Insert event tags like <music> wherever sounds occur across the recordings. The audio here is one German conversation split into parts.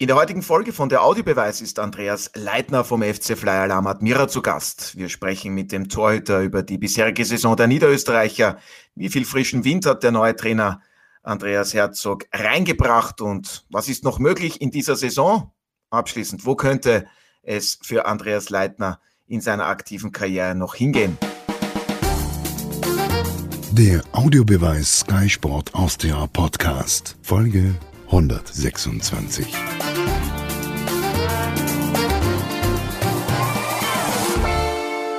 In der heutigen Folge von der Audiobeweis ist Andreas Leitner vom FC Flyer Alarm Admira zu Gast. Wir sprechen mit dem Torhüter über die bisherige Saison der Niederösterreicher. Wie viel frischen Wind hat der neue Trainer Andreas Herzog reingebracht und was ist noch möglich in dieser Saison? Abschließend, wo könnte es für Andreas Leitner in seiner aktiven Karriere noch hingehen? Der Audiobeweis Sky Sport Austria Podcast, Folge 126.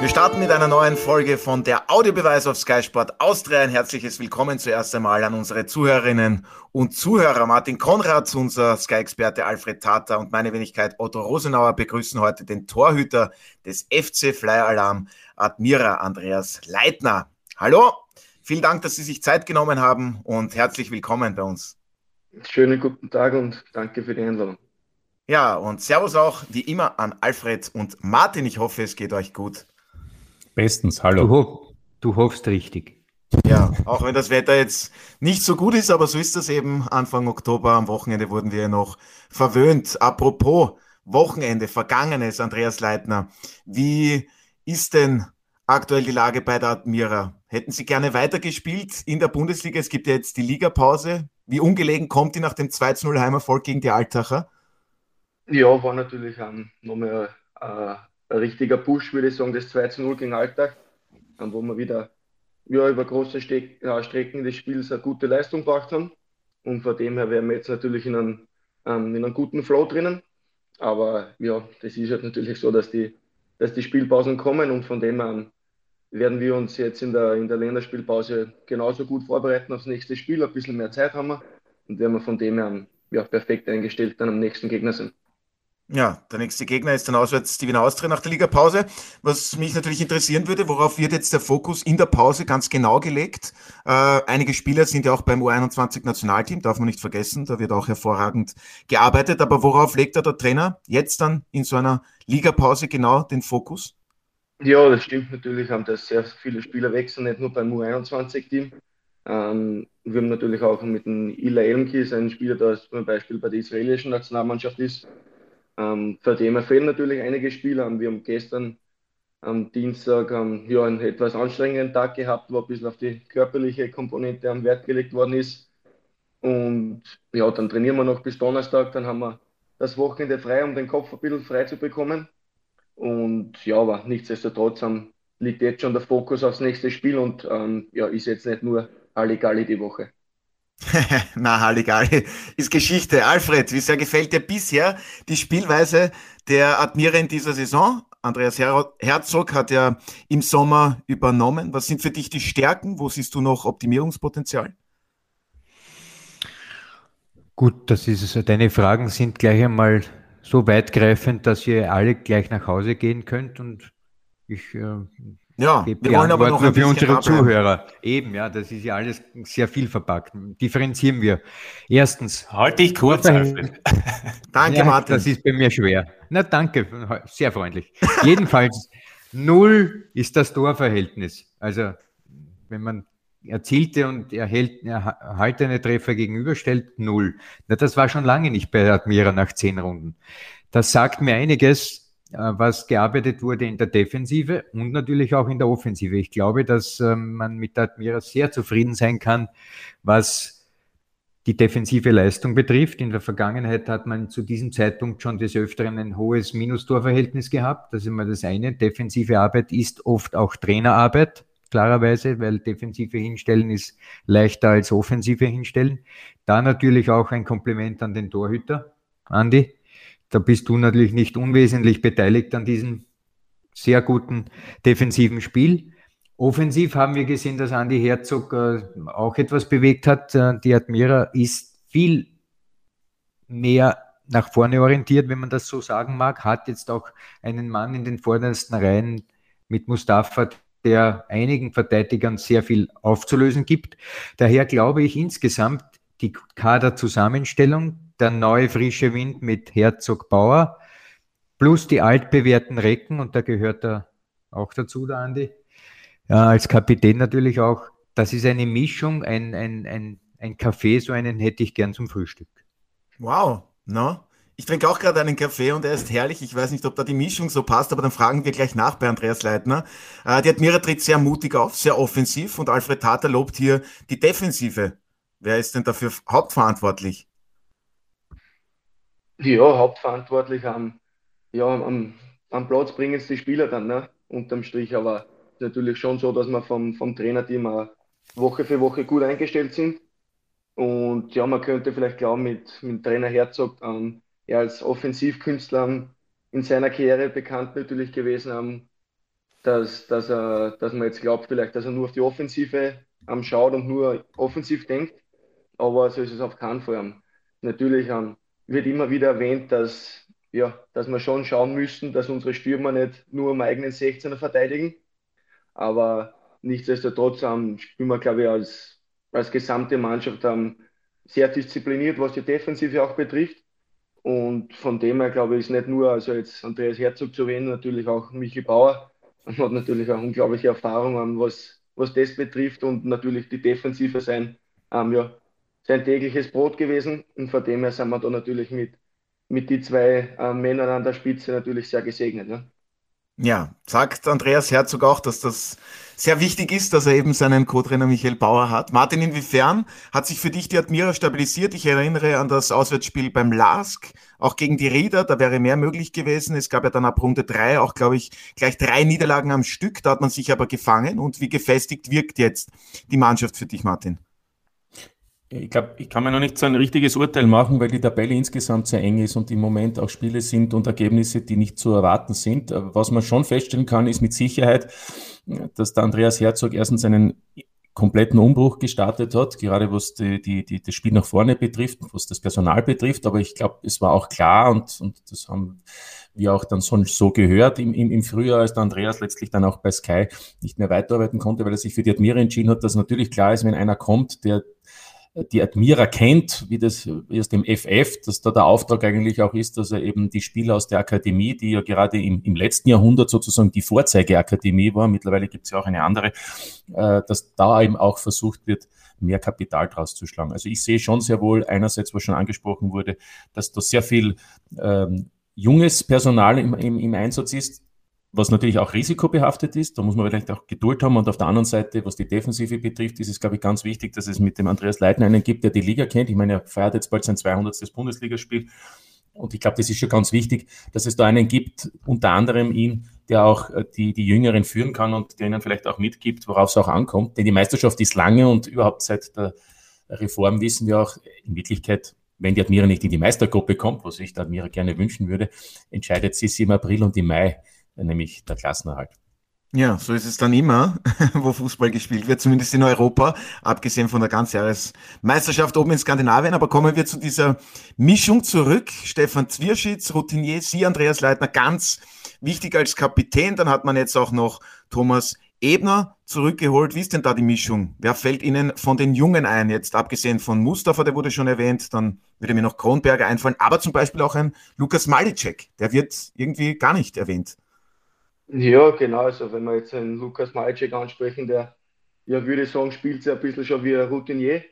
Wir starten mit einer neuen Folge von der Audiobeweis auf Sky Sport Austria. Ein herzliches Willkommen zuerst einmal an unsere Zuhörerinnen und Zuhörer. Martin Konrad, unser Sky-Experte Alfred Tata und meine Wenigkeit Otto Rosenauer begrüßen heute den Torhüter des FC Flyer Alarm Admira, Andreas Leitner. Hallo, vielen Dank, dass Sie sich Zeit genommen haben und herzlich willkommen bei uns. Schönen guten Tag und danke für die Einladung. Ja, und Servus auch wie immer an Alfred und Martin. Ich hoffe, es geht euch gut. Bestens, hallo. Du, ho du hoffst richtig. Ja, auch wenn das Wetter jetzt nicht so gut ist, aber so ist das eben. Anfang Oktober am Wochenende wurden wir noch verwöhnt. Apropos Wochenende, vergangenes, Andreas Leitner. Wie ist denn aktuell die Lage bei der Admira? Hätten Sie gerne weitergespielt in der Bundesliga? Es gibt ja jetzt die Ligapause. Wie ungelegen kommt die nach dem 2-0 Heimerfolg gegen die Altacher? Ja, war natürlich ein, nochmal äh, ein richtiger Push, würde ich sagen, das 2-0 gegen Altach, wo wir wieder ja, über große Ste ja, Strecken des Spiels eine gute Leistung gebracht haben. Und von dem her wären wir jetzt natürlich in einem, ähm, in einem guten Flow drinnen. Aber ja, das ist halt natürlich so, dass die, dass die Spielpausen kommen und von dem her werden wir uns jetzt in der, in der Länderspielpause genauso gut vorbereiten aufs nächste Spiel. Ein bisschen mehr Zeit haben wir und werden wir von dem her ja, perfekt eingestellt dann am nächsten Gegner sind. Ja, der nächste Gegner ist dann auswärts die Wiener Austria nach der Ligapause. Was mich natürlich interessieren würde, worauf wird jetzt der Fokus in der Pause ganz genau gelegt? Äh, einige Spieler sind ja auch beim U21-Nationalteam, darf man nicht vergessen, da wird auch hervorragend gearbeitet. Aber worauf legt da der Trainer jetzt dann in so einer Ligapause genau den Fokus? Ja, das stimmt natürlich, haben da sehr viele Spieler wechseln, nicht nur beim U21-Team. Ähm, wir haben natürlich auch mit dem Ila Elmkis einen Spieler, der zum Beispiel bei der israelischen Nationalmannschaft ist. Ähm, von dem fehlen natürlich einige Spieler. Wir haben gestern am Dienstag ähm, ja, einen etwas anstrengenden Tag gehabt, wo ein bisschen auf die körperliche Komponente am Wert gelegt worden ist. Und ja, dann trainieren wir noch bis Donnerstag, dann haben wir das Wochenende frei, um den Kopf ein bisschen frei zu bekommen. Und ja, aber nichtsdestotrotz ähm, liegt jetzt schon der Fokus aufs nächste Spiel und ähm, ja, ist jetzt nicht nur Halligalli die Woche. <laughs> Na, Halligalli ist Geschichte. Alfred, wie sehr gefällt dir bisher die Spielweise der Admira in dieser Saison? Andreas Herzog hat ja im Sommer übernommen. Was sind für dich die Stärken? Wo siehst du noch Optimierungspotenzial? Gut, das ist deine Fragen sind gleich einmal so weitgreifend, dass ihr alle gleich nach Hause gehen könnt und ich äh, ja, wir wollen aber noch ein für unsere Zuhörer. Eben, ja, das ist ja alles sehr viel verpackt. Differenzieren wir. Erstens. Halte ich kurz, Alfred. <laughs> danke, ja, Martin. Das ist bei mir schwer. Na, danke, sehr freundlich. Jedenfalls, null ist das Torverhältnis. Also, wenn man erzielte und erhält, erhaltene Treffer gegenüberstellt, null. Na, das war schon lange nicht bei Admira nach zehn Runden. Das sagt mir einiges, äh, was gearbeitet wurde in der Defensive und natürlich auch in der Offensive. Ich glaube, dass ähm, man mit Admira sehr zufrieden sein kann, was die defensive Leistung betrifft. In der Vergangenheit hat man zu diesem Zeitpunkt schon des Öfteren ein hohes Minustorverhältnis gehabt. Das ist immer das eine. Defensive Arbeit ist oft auch Trainerarbeit klarerweise, weil defensive Hinstellen ist leichter als offensive Hinstellen. Da natürlich auch ein Kompliment an den Torhüter, Andi. Da bist du natürlich nicht unwesentlich beteiligt an diesem sehr guten defensiven Spiel. Offensiv haben wir gesehen, dass Andi Herzog äh, auch etwas bewegt hat. Äh, die Admira ist viel mehr nach vorne orientiert, wenn man das so sagen mag, hat jetzt auch einen Mann in den vordersten Reihen mit Mustafa, der einigen Verteidigern sehr viel aufzulösen gibt. Daher glaube ich insgesamt die Kaderzusammenstellung, der neue frische Wind mit Herzog Bauer plus die altbewährten Recken, und da gehört er auch dazu, der Andi, ja, als Kapitän natürlich auch. Das ist eine Mischung, ein, ein, ein, ein Kaffee, so einen hätte ich gern zum Frühstück. Wow, no? Ich trinke auch gerade einen Kaffee und er ist herrlich. Ich weiß nicht, ob da die Mischung so passt, aber dann fragen wir gleich nach bei Andreas Leitner. Äh, die Admira tritt sehr mutig auf, sehr offensiv und Alfred Tater lobt hier die Defensive. Wer ist denn dafür hauptverantwortlich? Ja, hauptverantwortlich am, ja, am, am Platz bringen es die Spieler dann, ne? unterm Strich. Aber natürlich schon so, dass wir vom, vom Trainerteam auch Woche für Woche gut eingestellt sind. Und ja, man könnte vielleicht glauben, mit, mit Trainer Herzog, ähm, er als Offensivkünstler in seiner Karriere bekannt natürlich gewesen, ähm, dass, dass, er, dass man jetzt glaubt, vielleicht, dass er nur auf die Offensive ähm, schaut und nur offensiv denkt. Aber so ist es auf keinen Fall. Natürlich ähm, wird immer wieder erwähnt, dass, ja, dass wir schon schauen müssen, dass unsere Stürmer nicht nur am eigenen 16er verteidigen. Aber nichtsdestotrotz ähm, spielen wir, glaube ich, als, als gesamte Mannschaft ähm, sehr diszipliniert, was die Defensive auch betrifft. Und von dem her, glaube ich, ist nicht nur also jetzt Andreas Herzog zu erwähnen, natürlich auch Michi Bauer. Hat natürlich auch unglaubliche Erfahrungen, was, was das betrifft und natürlich die Defensive sein, ähm, ja, sein tägliches Brot gewesen. Und von dem her sind wir da natürlich mit, mit die zwei äh, Männern an der Spitze natürlich sehr gesegnet. Ne? Ja, sagt Andreas Herzog auch, dass das sehr wichtig ist, dass er eben seinen Co-Trainer Michael Bauer hat. Martin, inwiefern hat sich für dich die Admira stabilisiert? Ich erinnere an das Auswärtsspiel beim LASK, auch gegen die Rieder, da wäre mehr möglich gewesen. Es gab ja dann ab Runde drei auch, glaube ich, gleich drei Niederlagen am Stück. Da hat man sich aber gefangen. Und wie gefestigt wirkt jetzt die Mannschaft für dich, Martin? Ich glaube, ich kann mir noch nicht so ein richtiges Urteil machen, weil die Tabelle insgesamt sehr eng ist und im Moment auch Spiele sind und Ergebnisse, die nicht zu erwarten sind. Was man schon feststellen kann, ist mit Sicherheit, dass der Andreas Herzog erstens einen kompletten Umbruch gestartet hat, gerade was die, die, die, das Spiel nach vorne betrifft, was das Personal betrifft. Aber ich glaube, es war auch klar und, und das haben wir auch dann so, so gehört im, im, im Frühjahr, als der Andreas letztlich dann auch bei Sky nicht mehr weiterarbeiten konnte, weil er sich für die Admira entschieden hat, dass natürlich klar ist, wenn einer kommt, der die Admira kennt, wie das wie aus dem FF, dass da der Auftrag eigentlich auch ist, dass er eben die Spieler aus der Akademie, die ja gerade im, im letzten Jahrhundert sozusagen die Vorzeigeakademie war, mittlerweile gibt es ja auch eine andere, äh, dass da eben auch versucht wird, mehr Kapital draus zu schlagen. Also ich sehe schon sehr wohl einerseits, was schon angesprochen wurde, dass da sehr viel ähm, junges Personal im, im, im Einsatz ist, was natürlich auch risikobehaftet ist. Da muss man vielleicht auch Geduld haben. Und auf der anderen Seite, was die Defensive betrifft, ist es, glaube ich, ganz wichtig, dass es mit dem Andreas Leitner einen gibt, der die Liga kennt. Ich meine, er feiert jetzt bald sein 200. Bundesligaspiel. Und ich glaube, das ist schon ganz wichtig, dass es da einen gibt, unter anderem ihn, der auch äh, die, die Jüngeren führen kann und der ihnen vielleicht auch mitgibt, worauf es auch ankommt. Denn die Meisterschaft ist lange und überhaupt seit der Reform wissen wir auch, in Wirklichkeit wenn die Admira nicht in die Meistergruppe kommt, was ich der Admira gerne wünschen würde, entscheidet sie sich im April und im Mai nämlich der Klassenerhalt. Ja, so ist es dann immer, <laughs> wo Fußball gespielt wird, zumindest in Europa, abgesehen von der Ganzjahresmeisterschaft oben in Skandinavien. Aber kommen wir zu dieser Mischung zurück. Stefan Zwierschitz, Routinier, Sie, Andreas Leitner, ganz wichtig als Kapitän. Dann hat man jetzt auch noch Thomas Ebner zurückgeholt. Wie ist denn da die Mischung? Wer fällt Ihnen von den Jungen ein? Jetzt abgesehen von Mustafa, der wurde schon erwähnt, dann würde mir noch Kronberger einfallen, aber zum Beispiel auch ein Lukas Malicek, der wird irgendwie gar nicht erwähnt. Ja, genau. Also wenn wir jetzt einen Lukas Malczek ansprechen, der, ja, würde ich sagen, spielt ja ein bisschen schon wie ein Routinier,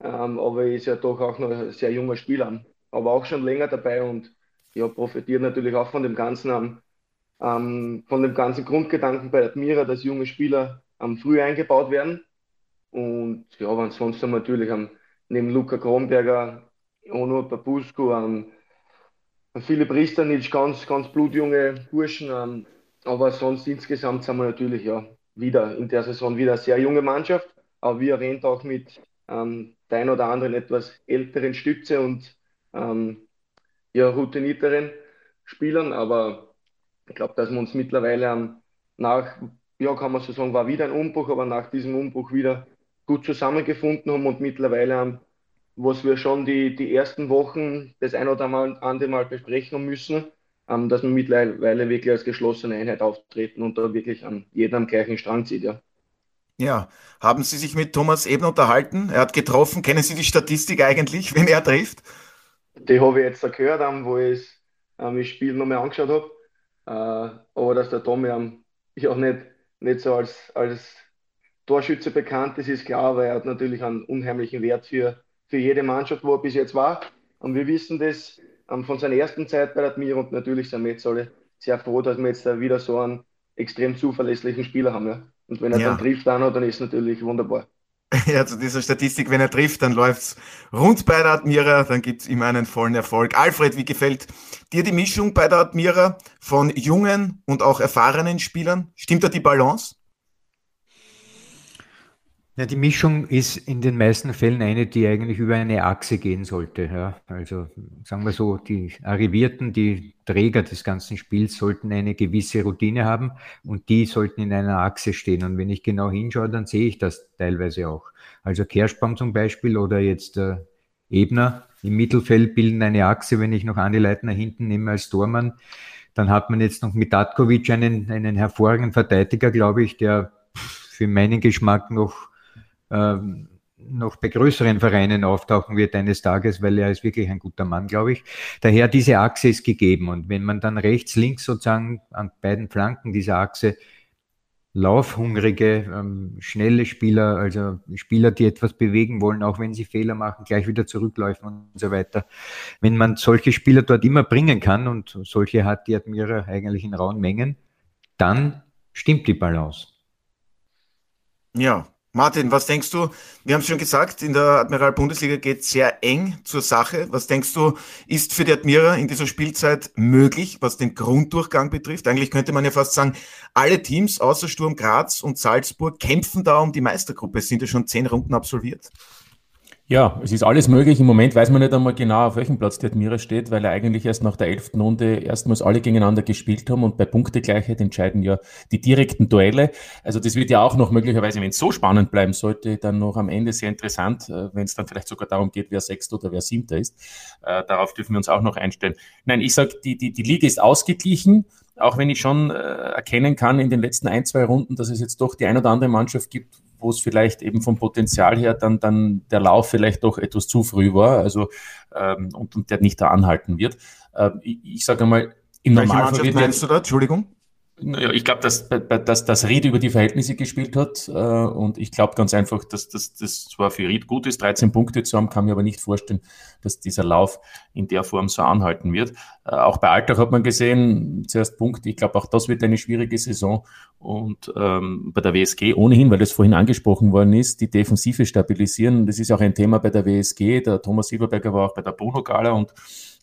ähm, aber ist ja doch auch noch ein sehr junger Spieler, aber auch schon länger dabei und ja, profitiert natürlich auch von dem ganzen, ähm, von dem ganzen Grundgedanken bei Admira, dass junge Spieler ähm, früh eingebaut werden. Und ja, aber ansonsten natürlich ähm, neben Luca Kronberger, Ono Papusko, ähm, Philipp Ristanic, ganz, ganz blutjunge Burschen, ähm, aber sonst insgesamt sind wir natürlich ja wieder in der Saison wieder eine sehr junge Mannschaft, aber wie erwähnt auch mit ähm, der ein oder anderen etwas älteren Stütze und ähm, ja, routinierteren Spielern. Aber ich glaube, dass wir uns mittlerweile ähm, nach, ja, kann man so sagen, war wieder ein Umbruch, aber nach diesem Umbruch wieder gut zusammengefunden haben und mittlerweile, ähm, was wir schon die, die ersten Wochen das ein oder andere Mal besprechen müssen, ähm, dass wir mittlerweile wirklich als geschlossene Einheit auftreten und da wirklich an jedem am gleichen Strang zieht, ja. Ja, haben Sie sich mit Thomas Ebner unterhalten? Er hat getroffen. Kennen Sie die Statistik eigentlich, <laughs> wenn er trifft? Die habe ich jetzt gehört, wo ich ähm, das Spiel nochmal angeschaut habe. Äh, aber dass der Tommy ähm, ja nicht, nicht so als, als Torschütze bekannt ist, ist klar, aber er hat natürlich einen unheimlichen Wert für, für jede Mannschaft, wo er bis jetzt war. Und wir wissen das, ähm, von seiner ersten Zeit bei Admira und natürlich sind wir jetzt alle sehr froh, dass wir jetzt da wieder so einen extrem zuverlässlichen Spieler haben. Ja. Und wenn er ja. dann trifft, dann, dann ist es natürlich wunderbar. <laughs> Ja, zu dieser Statistik, wenn er trifft, dann läuft's rund bei der Admira, dann gibt's immer einen vollen Erfolg. Alfred, wie gefällt dir die Mischung bei der Admira von jungen und auch erfahrenen Spielern? Stimmt da die Balance? Ja, die Mischung ist in den meisten Fällen eine, die eigentlich über eine Achse gehen sollte. Ja. Also sagen wir so, die Arrivierten, die Träger des ganzen Spiels sollten eine gewisse Routine haben und die sollten in einer Achse stehen. Und wenn ich genau hinschaue, dann sehe ich das teilweise auch. Also Kerschbaum zum Beispiel oder jetzt äh, Ebner im Mittelfeld bilden eine Achse, wenn ich noch Andi Leitner hinten nehme als Tormann. Dann hat man jetzt noch mit Datkovic einen, einen hervorragenden Verteidiger, glaube ich, der für meinen Geschmack noch ähm, noch bei größeren Vereinen auftauchen wird eines Tages, weil er ist wirklich ein guter Mann, glaube ich. Daher diese Achse ist gegeben. Und wenn man dann rechts, links sozusagen an beiden Flanken dieser Achse laufhungrige, ähm, schnelle Spieler, also Spieler, die etwas bewegen wollen, auch wenn sie Fehler machen, gleich wieder zurückläufen und so weiter. Wenn man solche Spieler dort immer bringen kann, und solche hat die Admira eigentlich in rauen Mengen, dann stimmt die Balance. Ja, Martin, was denkst du? Wir haben es schon gesagt, in der Admiral Bundesliga geht sehr eng zur Sache. Was denkst du, ist für die Admira in dieser Spielzeit möglich, was den Grunddurchgang betrifft? Eigentlich könnte man ja fast sagen, alle Teams außer Sturm Graz und Salzburg kämpfen da um die Meistergruppe. Es sind ja schon zehn Runden absolviert. Ja, es ist alles möglich. Im Moment weiß man nicht einmal genau, auf welchem Platz der Admira steht, weil er eigentlich erst nach der elften Runde erstmals alle gegeneinander gespielt haben und bei Punktegleichheit entscheiden ja die direkten Duelle. Also das wird ja auch noch möglicherweise, wenn es so spannend bleiben sollte, dann noch am Ende sehr interessant, äh, wenn es dann vielleicht sogar darum geht, wer Sechster oder wer Siebter ist. Äh, darauf dürfen wir uns auch noch einstellen. Nein, ich sage, die, die, die Liga ist ausgeglichen auch wenn ich schon äh, erkennen kann in den letzten ein, zwei Runden, dass es jetzt doch die ein oder andere Mannschaft gibt, wo es vielleicht eben vom Potenzial her dann, dann der Lauf vielleicht doch etwas zu früh war, also ähm, und, und der nicht da anhalten wird. Ähm, ich, ich sage einmal, im Normalfall wird meinst du da? Entschuldigung? Ja, ich glaube, dass, dass, dass Ried über die Verhältnisse gespielt hat äh, und ich glaube ganz einfach, dass das dass zwar für Ried gut ist, 13 Punkte zu haben, kann mir aber nicht vorstellen, dass dieser Lauf in der Form so anhalten wird. Äh, auch bei Alltag hat man gesehen, zuerst Punkt, ich glaube auch das wird eine schwierige Saison und ähm, bei der WSG ohnehin, weil das vorhin angesprochen worden ist, die Defensive stabilisieren. Das ist auch ein Thema bei der WSG. Der Thomas Silberberger war auch bei der Bruno Gala und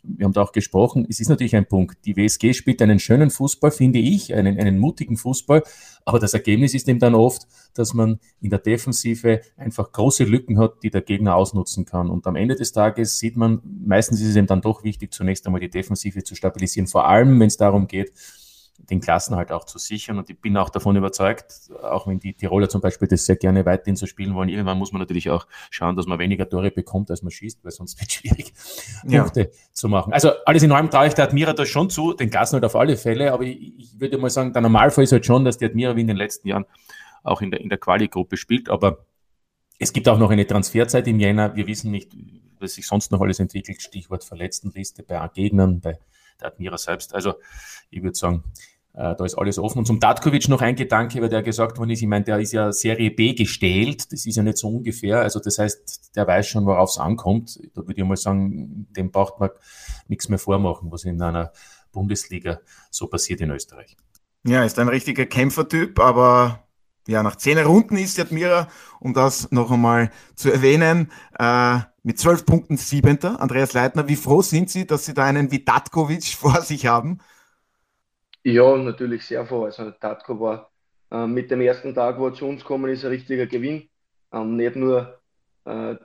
wir haben da auch gesprochen, es ist natürlich ein Punkt. Die WSG spielt einen schönen Fußball, finde ich, einen, einen mutigen Fußball, aber das Ergebnis ist eben dann oft, dass man in der Defensive einfach große Lücken hat, die der Gegner ausnutzen kann. Und am Ende des Tages sieht man, meistens ist es eben dann doch wichtig, zunächst einmal die Defensive zu stabilisieren, vor allem wenn es darum geht, den Klassen halt auch zu sichern. Und ich bin auch davon überzeugt, auch wenn die Tiroler zum Beispiel das sehr gerne weiterhin so spielen wollen, irgendwann muss man natürlich auch schauen, dass man weniger Tore bekommt, als man schießt, weil sonst <laughs> wird es schwierig, ja. Punkte zu machen. Also alles in allem traue ich der Admira das schon zu, den Klassen halt auf alle Fälle, aber ich, ich würde mal sagen, der Normalfall ist halt schon, dass die Admira wie in den letzten Jahren auch in der, in der Quali-Gruppe spielt, aber es gibt auch noch eine Transferzeit im Jänner. Wir wissen nicht, was sich sonst noch alles entwickelt. Stichwort Verletztenliste bei Gegnern, bei der Admira selbst. Also ich würde sagen, äh, da ist alles offen. Und zum Datkovic noch ein Gedanke, weil der gesagt worden ist, ich meine, der ist ja Serie B gestellt, das ist ja nicht so ungefähr. Also das heißt, der weiß schon, worauf es ankommt. Da würde ich mal sagen, dem braucht man nichts mehr vormachen, was in einer Bundesliga so passiert in Österreich. Ja, ist ein richtiger Kämpfertyp, aber ja, nach zehn Runden ist Admira, um das noch einmal zu erwähnen, äh, mit zwölf Punkten Siebenter. Andreas Leitner, wie froh sind Sie, dass Sie da einen wie Datkovic <laughs> vor sich haben? Ja, natürlich sehr froh. Also Tatko war äh, mit dem ersten Tag, wo er zu uns gekommen ist, ein richtiger Gewinn. Ähm, nicht nur äh,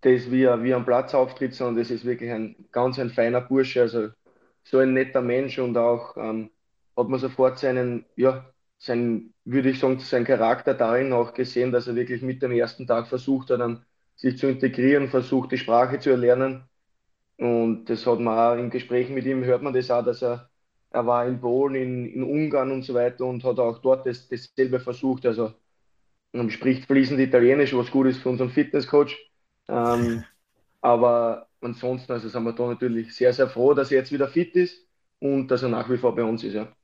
das, wie er, wie er am Platz auftritt, sondern das ist wirklich ein ganz ein feiner Bursche. Also so ein netter Mensch und auch ähm, hat man sofort seinen, ja, sein, würde ich sagen, sein Charakter darin auch gesehen, dass er wirklich mit dem ersten Tag versucht hat, dann sich zu integrieren, versucht die Sprache zu erlernen. Und das hat man auch in Gesprächen mit ihm, hört man das auch, dass er, er war in Polen, in, in Ungarn und so weiter und hat auch dort das, dasselbe versucht. Also man spricht fließend Italienisch, was gut ist für unseren Fitnesscoach. Ähm, <laughs> aber ansonsten also sind wir da natürlich sehr, sehr froh, dass er jetzt wieder fit ist und dass er nach wie vor bei uns ist. Ja.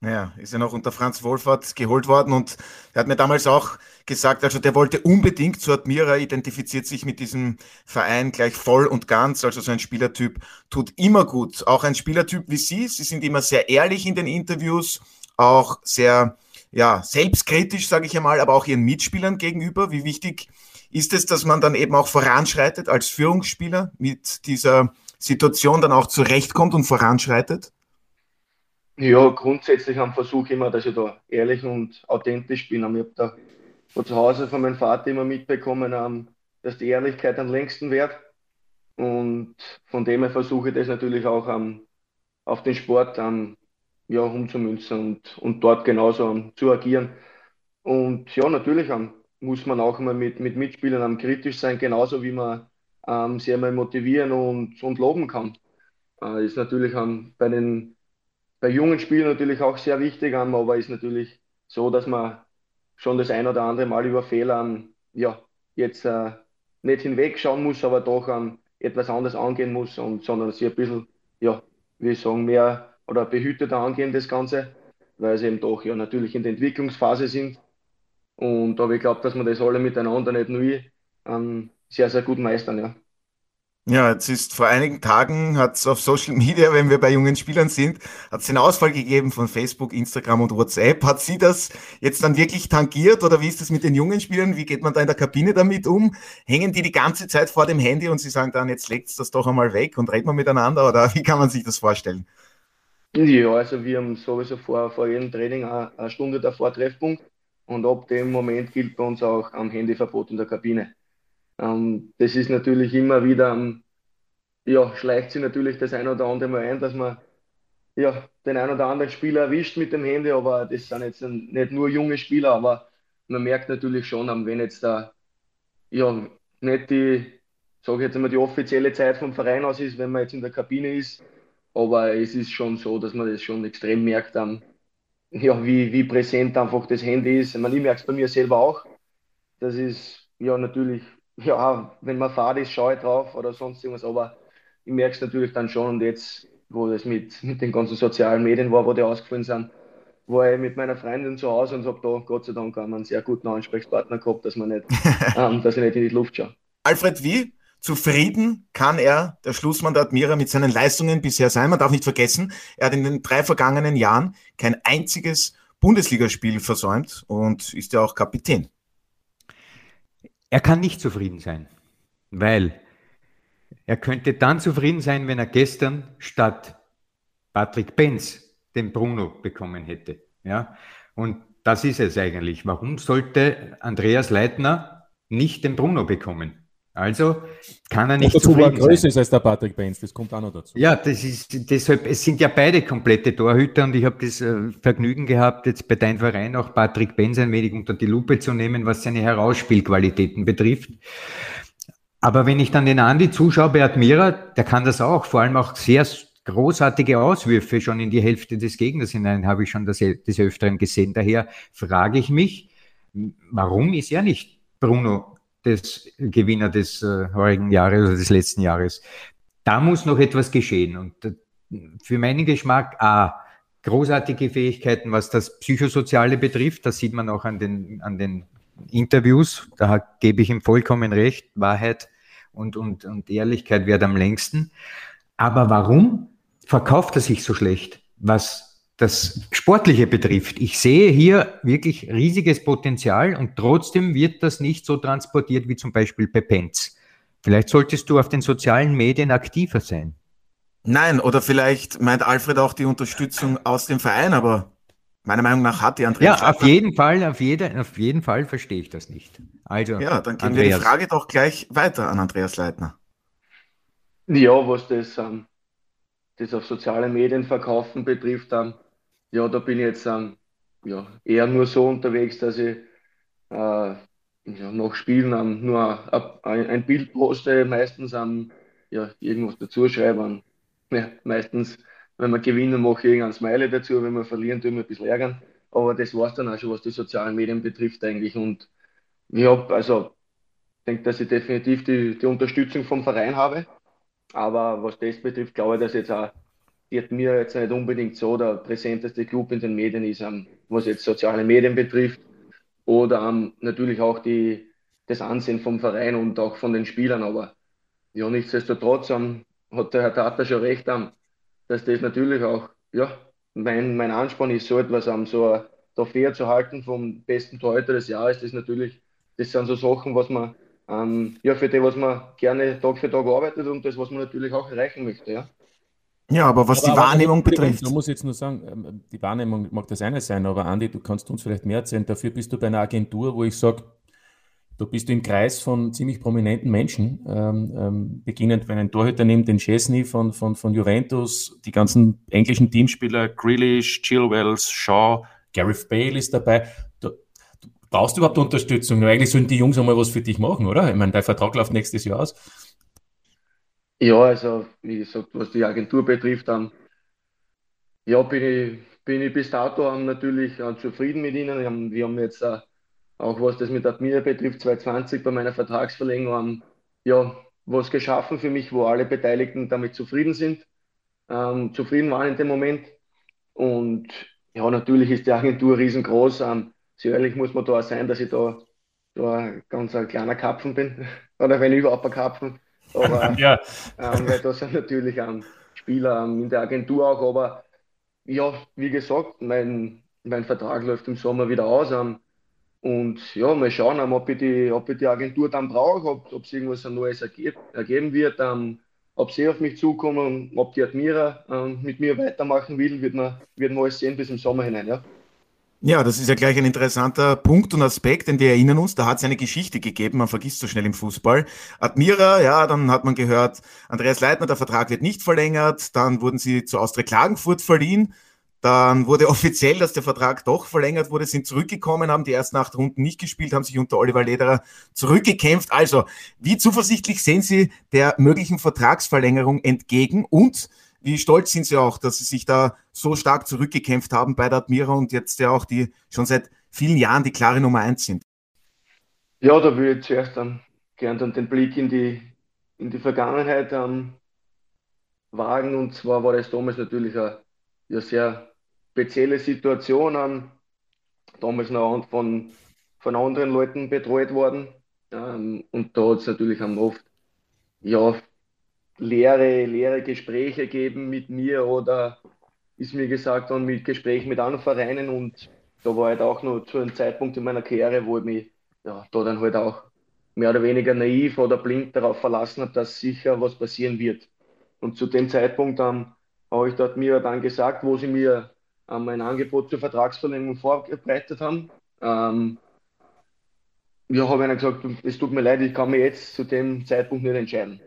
Ja, ist ja noch unter Franz Wohlfahrt geholt worden und er hat mir damals auch gesagt, also der wollte unbedingt zu Admira, identifiziert sich mit diesem Verein gleich voll und ganz, also so ein Spielertyp tut immer gut. Auch ein Spielertyp wie Sie, Sie sind immer sehr ehrlich in den Interviews, auch sehr ja, selbstkritisch, sage ich einmal, aber auch Ihren Mitspielern gegenüber. Wie wichtig ist es, dass man dann eben auch voranschreitet als Führungsspieler mit dieser Situation dann auch zurechtkommt und voranschreitet? Ja, grundsätzlich am Versuch immer, dass ich da ehrlich und authentisch bin. Ich habe da von zu Hause von meinem Vater immer mitbekommen, ähm, dass die Ehrlichkeit am längsten währt. Und von dem her versuche ich das natürlich auch um, auf den Sport um, ja, umzumünzen und, und dort genauso zu agieren. Und ja, natürlich muss man auch immer mit, mit Mitspielern kritisch sein, genauso wie man ähm, sie einmal motivieren und, und loben kann. Äh, ist natürlich bei den bei jungen Spielen natürlich auch sehr wichtig, aber ist natürlich so, dass man schon das ein oder andere Mal über Fehler ja, jetzt äh, nicht hinwegschauen muss, aber doch ähm, etwas anders angehen muss, und, sondern sie ein bisschen, ja, wie ich sagen, mehr oder behüteter angehen, das Ganze, weil sie eben doch ja natürlich in der Entwicklungsphase sind. Und aber ich glaube, dass wir das alle miteinander nicht nur ähm, sehr, sehr gut meistern, ja. Ja, jetzt ist vor einigen Tagen hat es auf Social Media, wenn wir bei jungen Spielern sind, hat es den Ausfall gegeben von Facebook, Instagram und WhatsApp. Hat sie das jetzt dann wirklich tangiert oder wie ist das mit den jungen Spielern? Wie geht man da in der Kabine damit um? Hängen die die ganze Zeit vor dem Handy und sie sagen dann, jetzt legt's das doch einmal weg und reden wir miteinander oder <laughs> wie kann man sich das vorstellen? Ja, also wir haben sowieso vor, vor jedem Training eine, eine Stunde davor Treffpunkt und ab dem Moment gilt bei uns auch am Handyverbot in der Kabine. Ähm, das ist natürlich immer wieder, ähm, ja, schleicht sich natürlich das ein oder andere mal ein, dass man ja, den ein oder anderen Spieler erwischt mit dem Handy, aber das sind jetzt nicht nur junge Spieler, aber man merkt natürlich schon, ähm, wenn jetzt da ja, nicht die, sage jetzt einmal, die offizielle Zeit vom Verein aus ist, wenn man jetzt in der Kabine ist, aber es ist schon so, dass man das schon extrem merkt, ähm, ja, wie, wie präsent einfach das Handy ist. Ich, meine, ich merke es bei mir selber auch. Das ist ja natürlich ja, wenn man fahrt ist, schaue ich drauf oder sonst irgendwas, aber ich merke es natürlich dann schon und jetzt, wo das mit, mit den ganzen sozialen Medien war, wo die ausgefallen sind, war ich mit meiner Freundin zu Hause und habe da Gott sei Dank einen sehr guten Ansprechpartner gehabt, dass, man nicht, <laughs> ähm, dass ich nicht in die Luft schaue. Alfred, wie zufrieden kann er, der Schlussmann der Admira, mit seinen Leistungen bisher sein? Man darf nicht vergessen, er hat in den drei vergangenen Jahren kein einziges Bundesligaspiel versäumt und ist ja auch Kapitän. Er kann nicht zufrieden sein, weil er könnte dann zufrieden sein, wenn er gestern statt Patrick Benz den Bruno bekommen hätte. Ja? Und das ist es eigentlich. Warum sollte Andreas Leitner nicht den Bruno bekommen? Also kann er nicht dazu war größer ist als der Patrick Benz, das kommt auch noch dazu. Ja, das ist deshalb, es sind ja beide komplette Torhüter und ich habe das äh, Vergnügen gehabt, jetzt bei deinem Verein auch Patrick Benz ein wenig unter die Lupe zu nehmen, was seine Herausspielqualitäten betrifft. Aber wenn ich dann den Andi zuschaue bei Admira, der kann das auch, vor allem auch sehr großartige Auswürfe schon in die Hälfte des Gegners hinein, habe ich schon des Öfteren gesehen. Daher frage ich mich, warum ist er nicht Bruno des Gewinner des äh, heurigen Jahres oder des letzten Jahres. Da muss noch etwas geschehen. Und äh, für meinen Geschmack, A, großartige Fähigkeiten, was das Psychosoziale betrifft. Das sieht man auch an den, an den Interviews. Da gebe ich ihm vollkommen recht. Wahrheit und, und, und Ehrlichkeit wird am längsten. Aber warum verkauft er sich so schlecht? Was das Sportliche betrifft. Ich sehe hier wirklich riesiges Potenzial und trotzdem wird das nicht so transportiert wie zum Beispiel bei Penz. Vielleicht solltest du auf den sozialen Medien aktiver sein. Nein, oder vielleicht meint Alfred auch die Unterstützung aus dem Verein, aber meiner Meinung nach hat die Andreas. Ja, auf jeden Fall, auf, jeder, auf jeden Fall verstehe ich das nicht. Also, ja, dann geben Andreas. wir die Frage doch gleich weiter an Andreas Leitner. Ja, was das, ähm, das auf soziale Medien verkaufen betrifft, ähm, ja, da bin ich jetzt ähm, ja, eher nur so unterwegs, dass ich äh, ja, nach Spielen ähm, nur ein, ein, Bild poste, meistens ähm, ja, irgendwas dazu schreibe. Ja, meistens, wenn wir gewinnen, mache ich irgendein Smiley dazu, wenn wir verlieren, tun wir ein bisschen ärgern. Aber das war es dann auch schon, was die sozialen Medien betrifft eigentlich. Und ich habe, also, denke, dass ich definitiv die, die Unterstützung vom Verein habe. Aber was das betrifft, glaube ich, dass jetzt auch die mir jetzt nicht unbedingt so der präsenteste Club in den Medien ist, ähm, was jetzt soziale Medien betrifft oder ähm, natürlich auch die, das Ansehen vom Verein und auch von den Spielern. Aber ja, nichtsdestotrotz ähm, hat der Herr Tata schon recht, dass das natürlich auch ja, mein, mein Ansporn ist, so etwas ähm, so Trophäe zu halten vom besten Torhüter des Jahres. Das natürlich, das sind so Sachen, was man ähm, ja, für die, was man gerne Tag für Tag arbeitet und das, was man natürlich auch erreichen möchte. Ja. Ja, aber was aber, die Wahrnehmung aber, betrifft. Man muss jetzt nur sagen, ähm, die Wahrnehmung mag das eine sein, aber Andi, du kannst uns vielleicht mehr erzählen. Dafür bist du bei einer Agentur, wo ich sage, du bist im Kreis von ziemlich prominenten Menschen, ähm, ähm, beginnend, wenn ein Torhüter nimmt, den Chesney von, von, von Juventus, die ganzen englischen Teamspieler, Grealish, Chilwells, Shaw, Gareth Bale ist dabei. Du, du brauchst überhaupt Unterstützung? Eigentlich sollen die Jungs einmal was für dich machen, oder? Ich meine, dein Vertrag läuft nächstes Jahr aus. Ja, also wie gesagt, was die Agentur betrifft, dann ja, bin ich, bin ich bis dato natürlich zufrieden mit ihnen. Wir haben, jetzt äh, auch was das mit Admira betrifft, 2020 bei meiner Vertragsverlängerung ja, was geschaffen für mich, wo alle Beteiligten damit zufrieden sind, ähm, zufrieden waren in dem Moment. Und ja, natürlich ist die Agentur riesengroß. Ähm, sehr ehrlich muss man da auch sein, dass ich da, da ganz ein kleiner Kapfen bin. <laughs> Oder wenn überhaupt ein Kapfen. Aber <laughs> ja. ähm, weil da sind natürlich ähm, Spieler ähm, in der Agentur auch. Aber ja, wie gesagt, mein, mein Vertrag läuft im Sommer wieder aus. Ähm, und ja, mal schauen, ähm, ob ich die, ob ich die Agentur dann brauche, ob, ob es irgendwas Neues ergeb, ergeben wird, ähm, ob sie auf mich zukommen, ob die Admira ähm, mit mir weitermachen will, wird man, wird man alles sehen bis im Sommer hinein. Ja. Ja, das ist ja gleich ein interessanter Punkt und Aspekt, denn wir erinnern uns, da hat es eine Geschichte gegeben, man vergisst so schnell im Fußball. Admira, ja, dann hat man gehört, Andreas Leitner, der Vertrag wird nicht verlängert, dann wurden sie zu Austria Klagenfurt verliehen, dann wurde offiziell, dass der Vertrag doch verlängert wurde, sind zurückgekommen, haben die ersten acht Runden nicht gespielt, haben sich unter Oliver Lederer zurückgekämpft. Also, wie zuversichtlich sehen Sie der möglichen Vertragsverlängerung entgegen und wie stolz sind Sie auch, dass Sie sich da so stark zurückgekämpft haben bei der Admira und jetzt ja auch die schon seit vielen Jahren die klare Nummer eins sind? Ja, da würde ich zuerst dann gern dann den Blick in die, in die Vergangenheit ähm, wagen. Und zwar war das damals natürlich eine, eine sehr spezielle Situation. Ähm, damals noch von, von anderen Leuten betreut worden. Ähm, und da hat es natürlich auch oft ja, leere, leere Gespräche geben mit mir oder ist mir gesagt worden mit Gesprächen mit anderen Vereinen und da war halt auch noch zu einem Zeitpunkt in meiner Karriere, wo ich mich ja, da dann halt auch mehr oder weniger naiv oder blind darauf verlassen habe, dass sicher was passieren wird. Und zu dem Zeitpunkt ähm, habe ich dort mir dann gesagt, wo sie mir ähm, ein Angebot zur Vertragsverlängerung vorbereitet haben. Ähm, ja, habe ich ihnen gesagt, es tut mir leid, ich kann mich jetzt zu dem Zeitpunkt nicht entscheiden.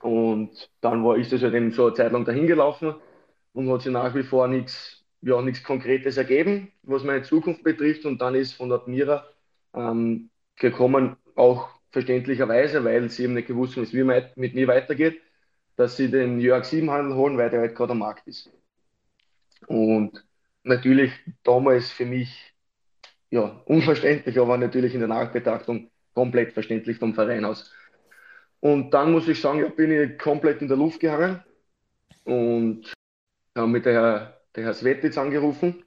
Und dann war, ist das halt eben so eine Zeit lang dahingelaufen und hat sich nach wie vor nichts, ja, nichts Konkretes ergeben, was meine Zukunft betrifft. Und dann ist von Admira ähm, gekommen, auch verständlicherweise, weil sie eben nicht gewusst haben, wie es mit mir weitergeht, dass sie den Jörg Siebenhandel holen, weil der halt gerade am Markt ist. Und natürlich damals für mich ja, unverständlich, aber natürlich in der Nachbetrachtung komplett verständlich vom Verein aus. Und dann muss ich sagen, ja, bin ich komplett in der Luft gehangen und habe mit der der Herr Svetitz angerufen,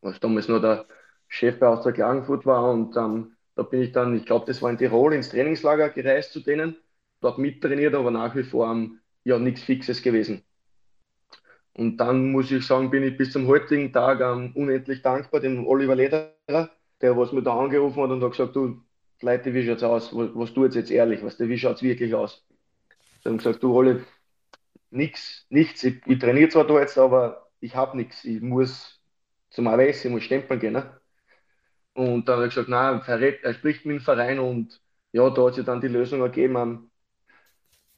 was damals nur der Chef aus der Klagenfurt war. Und ähm, da bin ich dann, ich glaube, das war in Tirol, ins Trainingslager gereist zu denen, dort mittrainiert, aber nach wie vor ähm, ja nichts Fixes gewesen. Und dann muss ich sagen, bin ich bis zum heutigen Tag ähm, unendlich dankbar dem Oliver Lederer, der was mir da angerufen hat und hat gesagt, du, Leute, wie schaut's aus? Was, was tut jetzt ehrlich? Was, wie schaut's wirklich aus? Sie haben gesagt, du Ole, nichts, nichts. Ich, ich trainiere zwar da jetzt, aber ich habe nichts. Ich muss zum AWS, ich muss stempeln gehen. Ne? Und dann habe ich gesagt, nein, er spricht mit dem Verein und ja, da hat sich dann die Lösung ergeben. Um,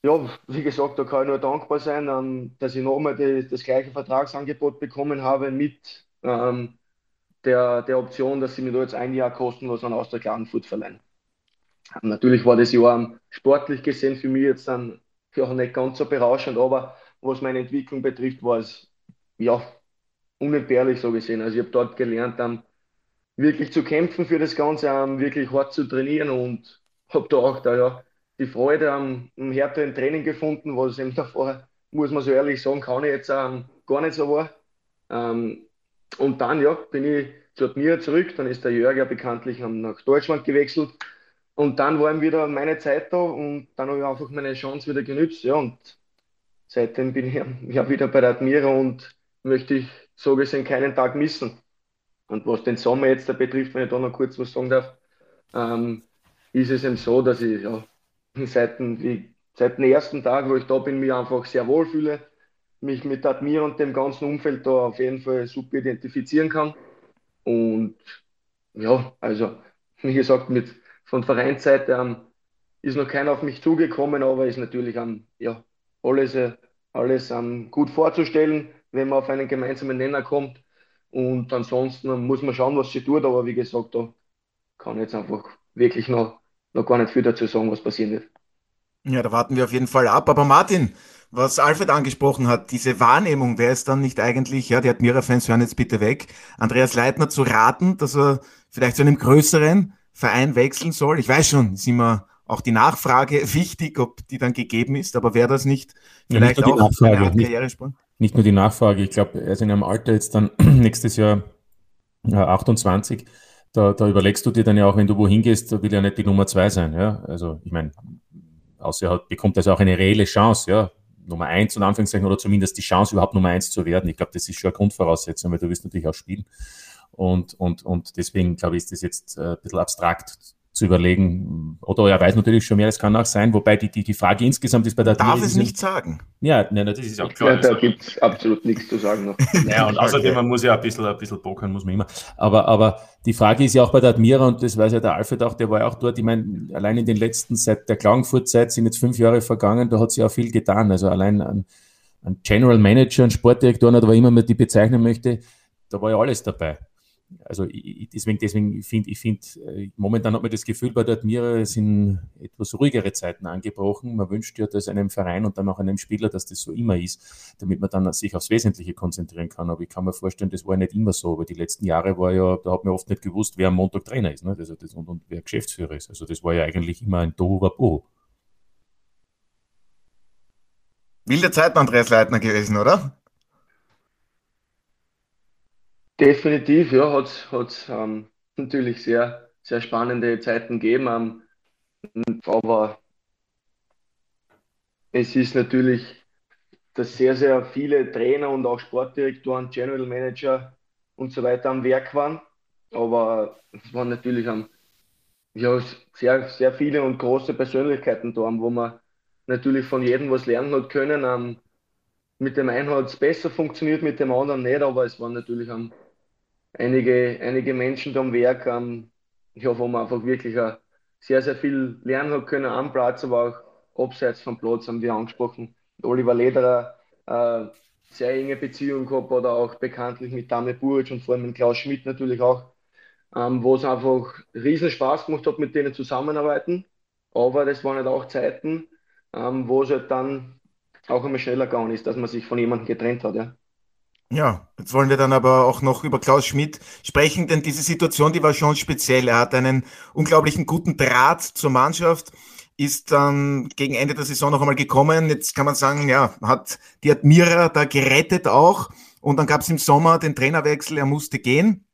ja, wie gesagt, da kann ich nur dankbar sein, um, dass ich nochmal das gleiche Vertragsangebot bekommen habe mit ähm, der, der Option, dass sie mir da jetzt ein Jahr kostenlos an Austria Klagenfurt verleihen. Natürlich war das Jahr sportlich gesehen für mich jetzt dann ja, nicht ganz so berauschend, aber was meine Entwicklung betrifft, war es ja unentbehrlich so gesehen. Also ich habe dort gelernt, um, wirklich zu kämpfen für das Ganze, um, wirklich hart zu trainieren und habe da auch da ja die Freude am, am härteren Training gefunden, was eben <laughs> davor muss man so ehrlich sagen, kann ich jetzt ähm, gar nicht so wahr. Ähm, und dann, ja, bin ich zu mir zurück, dann ist der Jörg ja bekanntlich nach Deutschland gewechselt. Und dann war ihm wieder meine Zeit da und dann habe ich einfach meine Chance wieder genützt. Ja, und seitdem bin ich <laughs> ja wieder bei der Admira und möchte ich so gesehen keinen Tag missen. Und was den Sommer jetzt betrifft, wenn ich da noch kurz was sagen darf, ähm, ist es eben so, dass ich ja, <laughs> seit, dem, seit dem ersten Tag, wo ich da bin, mich einfach sehr wohl fühle, mich mit Admir und dem ganzen Umfeld da auf jeden Fall super identifizieren kann. Und ja, also wie gesagt, mit, von Vereinsseite ähm, ist noch keiner auf mich zugekommen, aber ist natürlich ähm, ja, alles, äh, alles ähm, gut vorzustellen, wenn man auf einen gemeinsamen Nenner kommt. Und ansonsten muss man schauen, was sie tut, aber wie gesagt, da kann jetzt einfach wirklich noch, noch gar nicht viel dazu sagen, was passieren wird. Ja, da warten wir auf jeden Fall ab. Aber Martin, was Alfred angesprochen hat, diese Wahrnehmung, wäre es dann nicht eigentlich, ja, die Admira-Fans hören jetzt bitte weg, Andreas Leitner zu raten, dass er vielleicht zu einem größeren Verein wechseln soll? Ich weiß schon, ist immer auch die Nachfrage <laughs> wichtig, ob die dann gegeben ist, aber wäre das nicht vielleicht ja, nicht auch Nachfrage, eine Karrieresprung? Nicht, nicht, nur die Nachfrage, ich glaube, er ist in einem Alter jetzt dann <clears throat> nächstes Jahr ja, 28, da, da überlegst du dir dann ja auch, wenn du wohin gehst, will ja nicht die Nummer zwei sein, ja, also ich meine, außer er bekommt also auch eine reelle Chance, ja, Nummer eins und Anführungszeichen oder zumindest die Chance überhaupt Nummer eins zu werden. Ich glaube, das ist schon eine Grundvoraussetzung, weil du wirst natürlich auch spielen. Und, und, und deswegen, glaube ich, ist das jetzt äh, ein bisschen abstrakt zu überlegen. Oder er weiß natürlich schon mehr, das kann auch sein, wobei die, die, die Frage insgesamt ist bei der Darf es nicht sagen. Ja, nein, das ist auch klar. Ja, da gibt es absolut nichts zu sagen noch. <laughs> Ja, und außerdem, man muss ja ein bisschen, ein bisschen pokern, muss man immer. Aber, aber die Frage ist ja auch bei der Admira, und das weiß ja der Alfred auch, der war ja auch dort, ich meine, allein in den letzten, seit der Klagenfurt-Zeit sind jetzt fünf Jahre vergangen, da hat sich auch viel getan. Also allein ein, ein General Manager, ein Sportdirektor, oder was immer man die bezeichnen möchte, da war ja alles dabei also ich, deswegen, deswegen finde ich, finde, äh, momentan hat man das Gefühl, bei der Admira sind etwas ruhigere Zeiten angebrochen. Man wünscht ja dass einem Verein und dann auch einem Spieler, dass das so immer ist, damit man dann sich aufs Wesentliche konzentrieren kann. Aber ich kann mir vorstellen, das war nicht immer so. Aber die letzten Jahre war ja, da hat man oft nicht gewusst, wer am Montag Trainer ist ne? also das, und, und, wer Geschäftsführer ist. Also das war ja eigentlich immer ein Tohuwabohu. Wilde Zeiten, Andreas Leitner gewesen, oder? Definitiv, ja, hat es ähm, natürlich sehr, sehr spannende Zeiten gegeben. Ähm, aber es ist natürlich, dass sehr, sehr viele Trainer und auch Sportdirektoren, General Manager und so weiter am Werk waren. Aber es waren natürlich ähm, ja, sehr, sehr viele und große Persönlichkeiten da, wo man natürlich von jedem was lernen hat können. Ähm, mit dem einen hat es besser funktioniert, mit dem anderen nicht, aber es waren natürlich am einige, einige Menschen da am Werk, ähm, ja, wo man einfach wirklich sehr, sehr viel lernen hat können am Platz, aber auch abseits vom Platz, haben wir angesprochen. Oliver Lederer, äh, sehr enge Beziehung gehabt oder auch bekanntlich mit Dame Buric und vor allem mit Klaus Schmidt natürlich auch, ähm, wo es einfach riesen Spaß gemacht hat, mit denen zusammenarbeiten. Aber das waren halt auch Zeiten, ähm, wo es halt dann auch einmal schneller gegangen ist, dass man sich von jemandem getrennt hat. Ja. Ja, jetzt wollen wir dann aber auch noch über Klaus Schmidt sprechen, denn diese Situation, die war schon speziell. Er hat einen unglaublichen guten Draht zur Mannschaft, ist dann gegen Ende der Saison noch einmal gekommen. Jetzt kann man sagen, ja, hat die Admira da gerettet auch. Und dann gab es im Sommer den Trainerwechsel, er musste gehen.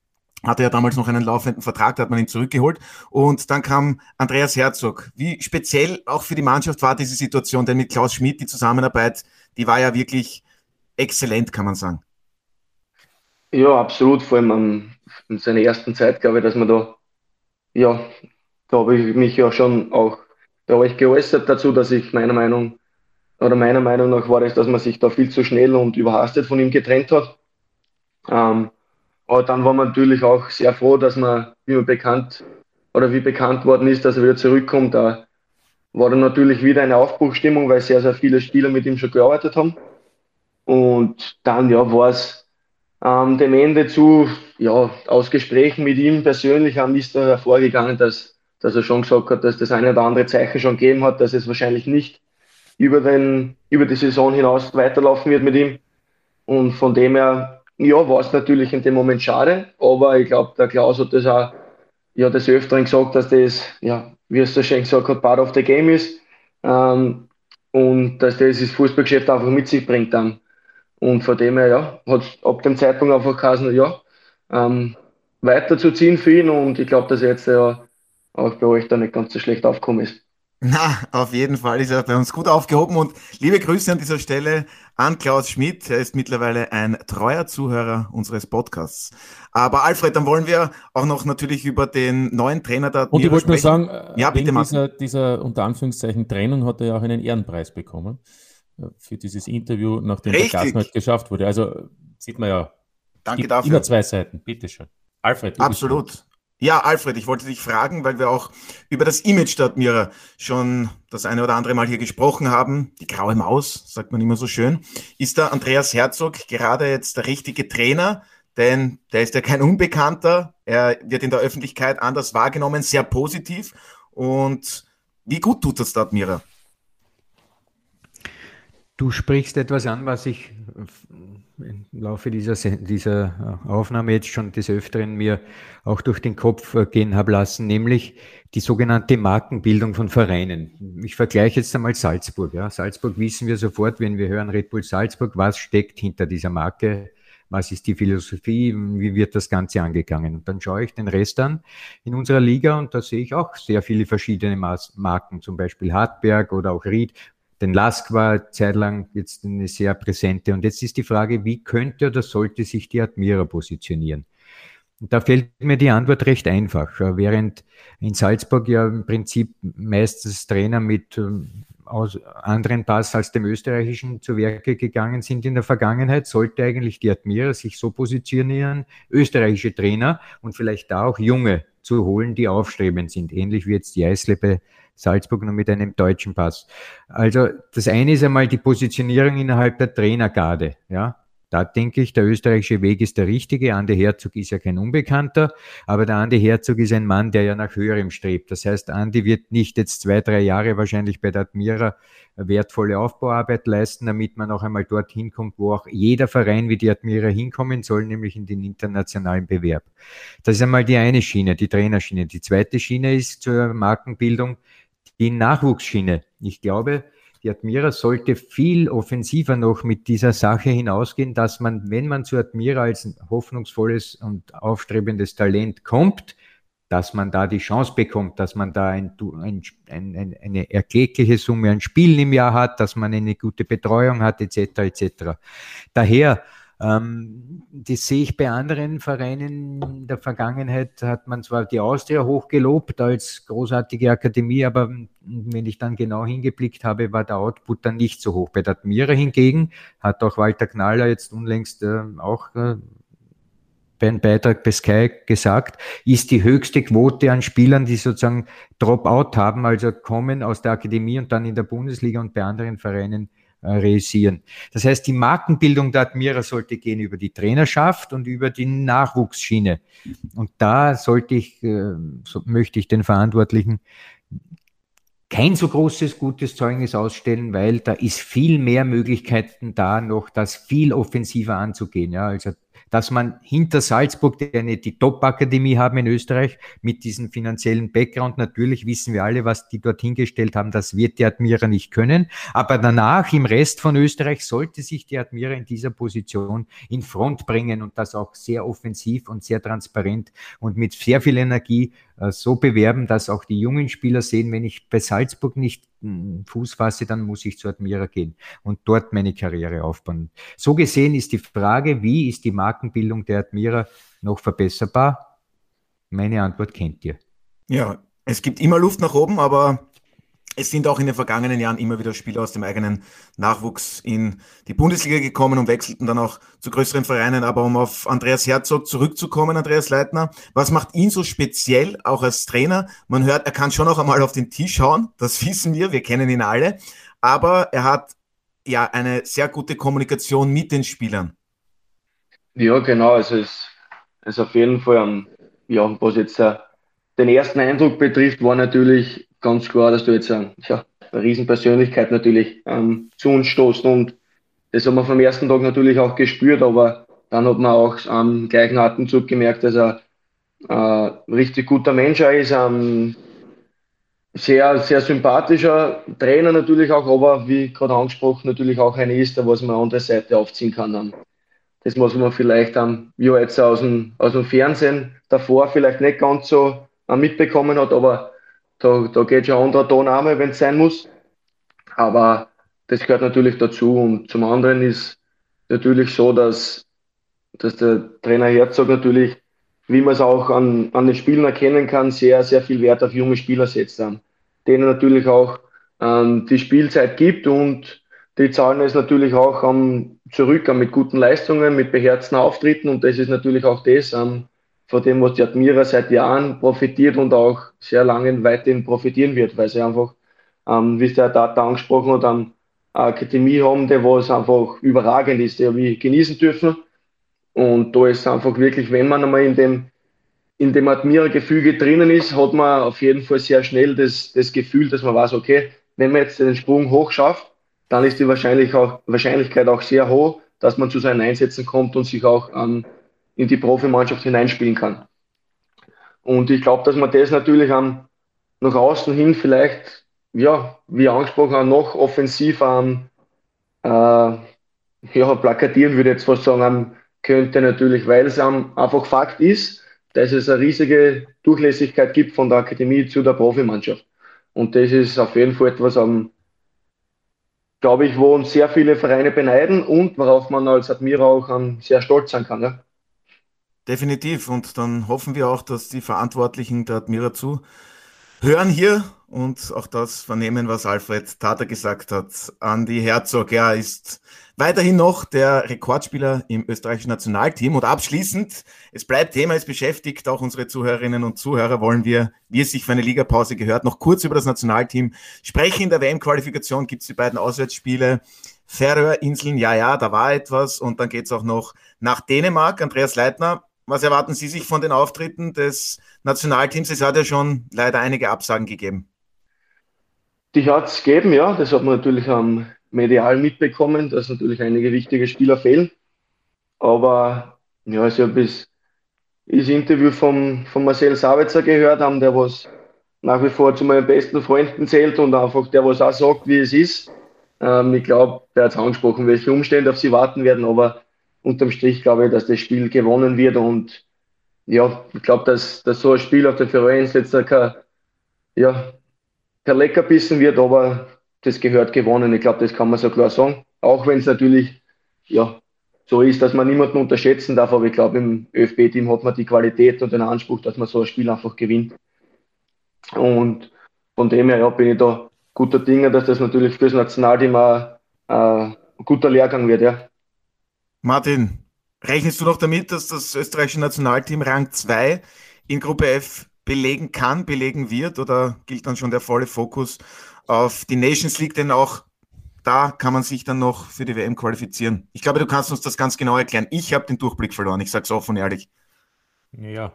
Hatte ja damals noch einen laufenden Vertrag, da hat man ihn zurückgeholt. Und dann kam Andreas Herzog. Wie speziell auch für die Mannschaft war diese Situation, denn mit Klaus Schmidt, die Zusammenarbeit, die war ja wirklich exzellent, kann man sagen. Ja, absolut. Vor allem an, in seiner ersten Zeit, glaube ich, dass man da, ja, da habe ich mich ja schon auch, habe ich geäußert dazu, dass ich meiner Meinung, oder meiner Meinung nach war es, dass man sich da viel zu schnell und überhastet von ihm getrennt hat. Ähm, aber dann war man natürlich auch sehr froh, dass man, wie man bekannt, oder wie bekannt worden ist, dass er wieder zurückkommt. Da war dann natürlich wieder eine Aufbruchstimmung, weil sehr, sehr viele Spieler mit ihm schon gearbeitet haben. Und dann, ja, war es, ähm, dem Ende zu, ja, aus Gesprächen mit ihm persönlich haben ist da hervorgegangen, dass, dass er schon gesagt hat, dass das eine oder andere Zeichen schon gegeben hat, dass es wahrscheinlich nicht über, den, über die Saison hinaus weiterlaufen wird mit ihm. Und von dem her, ja, war es natürlich in dem Moment schade, aber ich glaube, der Klaus hat das auch ja, des Öfteren gesagt, dass das, ja, wie es so schön gesagt hat, part of the game ist. Ähm, und dass das das Fußballgeschäft einfach mit sich bringt dann. Und von dem her, ja, hat ab dem Zeitpunkt einfach geheißen, ja, ähm, weiterzuziehen für ihn und ich glaube, dass er jetzt ja auch bei euch da nicht ganz so schlecht aufgekommen ist. Na, auf jeden Fall ist er bei uns gut aufgehoben und liebe Grüße an dieser Stelle an Klaus Schmidt. Er ist mittlerweile ein treuer Zuhörer unseres Podcasts. Aber Alfred, dann wollen wir auch noch natürlich über den neuen Trainer da. Und ich wollte nur sagen, ja, bitte dieser, dieser unter Anführungszeichen Trennung hat er ja auch einen Ehrenpreis bekommen äh, für dieses Interview, nachdem Richtig. der Gasmarkt geschafft wurde. Also sieht man ja, Danke dafür. immer zwei Seiten. Bitteschön. Alfred. Absolut. Ja, Alfred, ich wollte dich fragen, weil wir auch über das Image der Admira schon das eine oder andere Mal hier gesprochen haben. Die graue Maus, sagt man immer so schön. Ist der Andreas Herzog gerade jetzt der richtige Trainer? Denn der ist ja kein Unbekannter. Er wird in der Öffentlichkeit anders wahrgenommen, sehr positiv. Und wie gut tut das der Admira? Du sprichst etwas an, was ich im Laufe dieser, dieser Aufnahme jetzt schon des Öfteren mir auch durch den Kopf äh, gehen habe lassen, nämlich die sogenannte Markenbildung von Vereinen. Ich vergleiche jetzt einmal Salzburg. Ja. Salzburg wissen wir sofort, wenn wir hören Red Bull Salzburg, was steckt hinter dieser Marke, was ist die Philosophie, wie wird das Ganze angegangen. Und dann schaue ich den Rest an in unserer Liga und da sehe ich auch sehr viele verschiedene Marken, zum Beispiel Hartberg oder auch Ried, denn Lask war zeitlang jetzt eine sehr präsente. Und jetzt ist die Frage, wie könnte oder sollte sich die Admira positionieren? Da fällt mir die Antwort recht einfach. Während in Salzburg ja im Prinzip meistens Trainer mit ähm, aus anderen Pass als dem österreichischen zu Werke gegangen sind in der Vergangenheit, sollte eigentlich die Admira sich so positionieren, österreichische Trainer und vielleicht da auch junge zu holen, die aufstrebend sind, ähnlich wie jetzt die bei Salzburg nur mit einem deutschen Pass. Also das eine ist einmal die Positionierung innerhalb der Trainergarde. Ja, da denke ich, der österreichische Weg ist der richtige. Andi Herzog ist ja kein Unbekannter, aber der Andi Herzog ist ein Mann, der ja nach höherem strebt. Das heißt, Andi wird nicht jetzt zwei, drei Jahre wahrscheinlich bei der Admira wertvolle Aufbauarbeit leisten, damit man auch einmal dorthin kommt, wo auch jeder Verein wie die Admira hinkommen soll, nämlich in den internationalen Bewerb. Das ist einmal die eine Schiene, die Trainerschiene. Die zweite Schiene ist zur Markenbildung die Nachwuchsschiene. Ich glaube, die Admira sollte viel offensiver noch mit dieser Sache hinausgehen, dass man, wenn man zu Admira als hoffnungsvolles und aufstrebendes Talent kommt, dass man da die Chance bekommt, dass man da ein, ein, ein, eine erklägliche Summe an Spielen im Jahr hat, dass man eine gute Betreuung hat, etc. etc. Daher ähm, das sehe ich bei anderen Vereinen in der Vergangenheit, hat man zwar die Austria hochgelobt als großartige Akademie, aber wenn ich dann genau hingeblickt habe, war der Output dann nicht so hoch. Bei der Admira hingegen hat auch Walter Knaller jetzt unlängst äh, auch äh, bei Beitrag bei Sky gesagt, ist die höchste Quote an Spielern, die sozusagen Dropout haben, also kommen aus der Akademie und dann in der Bundesliga und bei anderen Vereinen realisieren. Das heißt, die Markenbildung der Admira sollte gehen über die Trainerschaft und über die Nachwuchsschiene. Und da sollte ich, äh, so möchte ich den Verantwortlichen kein so großes gutes Zeugnis ausstellen, weil da ist viel mehr Möglichkeiten da, noch das viel offensiver anzugehen. Ja, also dass man hinter Salzburg, der nicht die Top-Akademie haben in Österreich, mit diesem finanziellen Background, natürlich wissen wir alle, was die dort hingestellt haben, das wird die Admira nicht können. Aber danach im Rest von Österreich sollte sich die Admira in dieser Position in Front bringen und das auch sehr offensiv und sehr transparent und mit sehr viel Energie so bewerben, dass auch die jungen Spieler sehen, wenn ich bei Salzburg nicht hm, Fuß fasse, dann muss ich zu Admira gehen und dort meine Karriere aufbauen. So gesehen ist die Frage, wie ist die Markenbildung der Admira noch verbesserbar? Meine Antwort kennt ihr. Ja, es gibt immer Luft nach oben, aber es sind auch in den vergangenen Jahren immer wieder Spieler aus dem eigenen Nachwuchs in die Bundesliga gekommen und wechselten dann auch zu größeren Vereinen. Aber um auf Andreas Herzog zurückzukommen, Andreas Leitner, was macht ihn so speziell, auch als Trainer? Man hört, er kann schon auch einmal auf den Tisch hauen, das <laughs> wissen wir, wir kennen ihn alle. Aber er hat ja eine sehr gute Kommunikation mit den Spielern. Ja, genau. Also es ist auf jeden Fall, ja, was jetzt uh, den ersten Eindruck betrifft, war natürlich ganz klar, dass du jetzt ein, ja, eine Riesenpersönlichkeit natürlich ähm, zu uns stoßt und das haben wir vom ersten Tag natürlich auch gespürt, aber dann hat man auch am gleichen Atemzug gemerkt, dass er äh, richtig guter Mensch ist, ähm, sehr, sehr sympathischer Trainer natürlich auch, aber wie gerade angesprochen, natürlich auch einer ist, der was man an der Seite aufziehen kann. Das muss man vielleicht dann, wie jetzt aus dem, aus dem Fernsehen davor vielleicht nicht ganz so mitbekommen hat, aber da, da geht schon ein anderer Ton einmal, wenn es sein muss. Aber das gehört natürlich dazu. Und zum anderen ist natürlich so, dass, dass der Trainer Herzog natürlich wie man es auch an, an den Spielen erkennen kann, sehr, sehr viel Wert auf junge Spieler setzt, denen natürlich auch ähm, die Spielzeit gibt und die zahlen es natürlich auch ähm, zurück ähm, mit guten Leistungen, mit beherzten Auftritten und das ist natürlich auch das, ähm, von dem, was die Admira seit Jahren profitiert und auch sehr lange weiterhin profitieren wird, weil sie einfach, ähm, wie es der Data angesprochen hat, eine Akademie haben, die was einfach überragend ist, die wir genießen dürfen. Und da ist einfach wirklich, wenn man einmal in dem, in dem Admira-Gefüge drinnen ist, hat man auf jeden Fall sehr schnell das, das Gefühl, dass man weiß, okay, wenn man jetzt den Sprung hoch schafft, dann ist die Wahrscheinlich auch, Wahrscheinlichkeit auch sehr hoch, dass man zu seinen Einsätzen kommt und sich auch ähm, in die Profimannschaft hineinspielen kann. Und ich glaube, dass man das natürlich ähm, nach außen hin vielleicht, ja, wie angesprochen, auch noch offensiv ähm, äh, ja, plakatieren würde, jetzt fast sagen, könnte natürlich, weil es einfach Fakt ist, dass es eine riesige Durchlässigkeit gibt von der Akademie zu der Profimannschaft. Und das ist auf jeden Fall etwas, um, glaube ich, wo uns sehr viele Vereine beneiden und worauf man als Admira auch sehr stolz sein kann. Ja. Definitiv. Und dann hoffen wir auch, dass die Verantwortlichen der Admira zu hören hier und auch das vernehmen, was Alfred Tata gesagt hat. Andi Herzog, ja, ist weiterhin noch der Rekordspieler im österreichischen Nationalteam. Und abschließend, es bleibt Thema, es beschäftigt auch unsere Zuhörerinnen und Zuhörer, wollen wir, wie es sich für eine Ligapause gehört, noch kurz über das Nationalteam sprechen. In der WM-Qualifikation gibt es die beiden Auswärtsspiele. Färöerinseln, ja, ja, da war etwas. Und dann geht es auch noch nach Dänemark. Andreas Leitner, was erwarten Sie sich von den Auftritten des Nationalteams? Es hat ja schon leider einige Absagen gegeben. Die hat es gegeben, ja. Das hat man natürlich am medial mitbekommen, dass natürlich einige wichtige Spieler fehlen. Aber ja, also bis das Interview von, von Marcel Sabitzer gehört haben, der was nach wie vor zu meinen besten Freunden zählt und einfach der, was auch sagt, wie es ist. Ähm, ich glaube, der hat angesprochen, welche Umstände auf sie warten werden, aber unterm Strich glaube ich, dass das Spiel gewonnen wird und ja, ich glaube, dass, dass so ein Spiel auf der Vereins jetzt kein, ja, kein Leckerbissen wird, aber das gehört gewonnen. Ich glaube, das kann man so klar sagen. Auch wenn es natürlich ja, so ist, dass man niemanden unterschätzen darf, aber ich glaube, im ÖFB-Team hat man die Qualität und den Anspruch, dass man so ein Spiel einfach gewinnt. Und von dem her ja, bin ich da guter Dinge, dass das natürlich fürs Nationalteam ein, ein guter Lehrgang wird. Ja. Martin, rechnest du noch damit, dass das österreichische Nationalteam Rang 2 in Gruppe F belegen kann, belegen wird oder gilt dann schon der volle Fokus auf die Nations League, denn auch da kann man sich dann noch für die WM qualifizieren. Ich glaube, du kannst uns das ganz genau erklären. Ich habe den Durchblick verloren, ich sage es offen und ehrlich. Ja,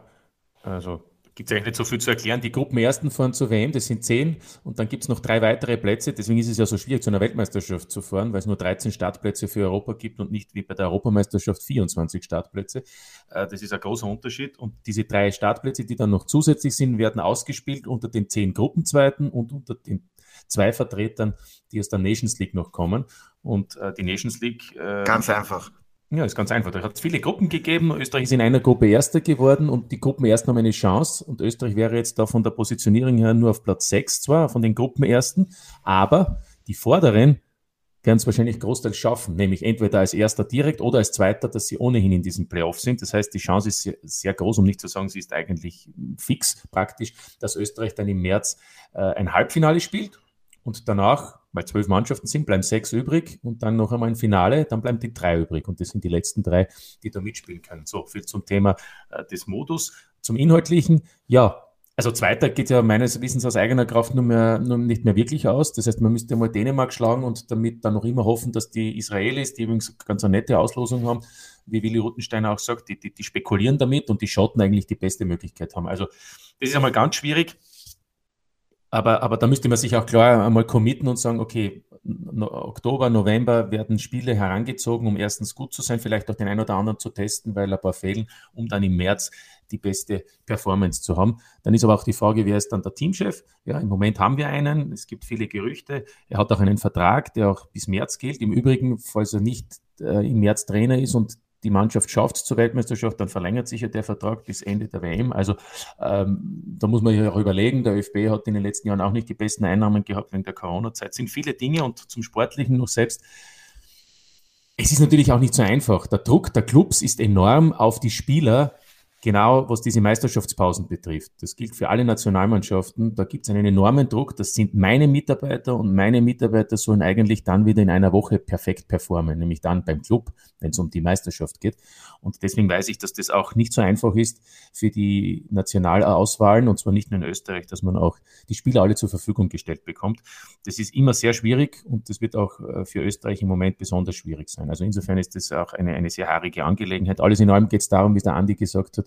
also gibt es eigentlich nicht so viel zu erklären. Die Gruppenersten fahren zur WM, das sind zehn und dann gibt es noch drei weitere Plätze. Deswegen ist es ja so schwierig, zu einer Weltmeisterschaft zu fahren, weil es nur 13 Startplätze für Europa gibt und nicht wie bei der Europameisterschaft 24 Startplätze. Äh, das ist ein großer Unterschied. Und diese drei Startplätze, die dann noch zusätzlich sind, werden ausgespielt unter den zehn Gruppenzweiten und unter den zwei Vertretern, die aus der Nations League noch kommen. Und äh, die Nations League. Äh, Ganz einfach. Ja, ist ganz einfach. Da hat es viele Gruppen gegeben. Österreich ist in einer Gruppe Erster geworden und die Gruppenersten haben eine Chance. Und Österreich wäre jetzt da von der Positionierung her nur auf Platz 6 zwar von den Gruppenersten, aber die Vorderen werden es wahrscheinlich großteils schaffen, nämlich entweder als Erster direkt oder als Zweiter, dass sie ohnehin in diesem Playoff sind. Das heißt, die Chance ist sehr, sehr groß, um nicht zu sagen, sie ist eigentlich fix praktisch, dass Österreich dann im März äh, ein Halbfinale spielt und danach, weil zwölf Mannschaften sind, bleiben sechs übrig und dann noch einmal ein Finale, dann bleiben die drei übrig. Und das sind die letzten drei, die da mitspielen können. So viel zum Thema äh, des Modus. Zum Inhaltlichen, ja, also Zweiter geht ja meines Wissens aus eigener Kraft nur, mehr, nur nicht mehr wirklich aus. Das heißt, man müsste mal Dänemark schlagen und damit dann noch immer hoffen, dass die Israelis, die übrigens ganz eine nette Auslosung haben, wie Willi Ruttensteiner auch sagt, die, die, die spekulieren damit und die Schotten eigentlich die beste Möglichkeit haben. Also das ist einmal ganz schwierig. Aber, aber da müsste man sich auch klar einmal committen und sagen, okay, Oktober, November werden Spiele herangezogen, um erstens gut zu sein, vielleicht auch den einen oder anderen zu testen, weil ein paar fehlen, um dann im März die beste Performance zu haben. Dann ist aber auch die Frage, wer ist dann der Teamchef? Ja, im Moment haben wir einen. Es gibt viele Gerüchte. Er hat auch einen Vertrag, der auch bis März gilt. Im Übrigen, falls er nicht äh, im März Trainer ist und die Mannschaft schafft es zur Weltmeisterschaft, dann verlängert sich ja der Vertrag bis Ende der WM. Also ähm, da muss man ja auch überlegen, der ÖFB hat in den letzten Jahren auch nicht die besten Einnahmen gehabt wegen der Corona-Zeit. Sind viele Dinge und zum Sportlichen noch selbst. Es ist natürlich auch nicht so einfach. Der Druck der Clubs ist enorm auf die Spieler, genau was diese Meisterschaftspausen betrifft. Das gilt für alle Nationalmannschaften. Da gibt es einen enormen Druck. Das sind meine Mitarbeiter und meine Mitarbeiter sollen eigentlich dann wieder in einer Woche perfekt performen, nämlich dann beim Club, wenn es um die Meisterschaft geht. Und deswegen weiß ich, dass das auch nicht so einfach ist für die Nationalauswahlen und zwar nicht nur in Österreich, dass man auch die Spieler alle zur Verfügung gestellt bekommt. Das ist immer sehr schwierig und das wird auch äh, für Österreich im Moment besonders schwierig sein. Also insofern ist das auch eine, eine sehr haarige Angelegenheit. Alles in allem geht es darum, wie der Andi gesagt hat,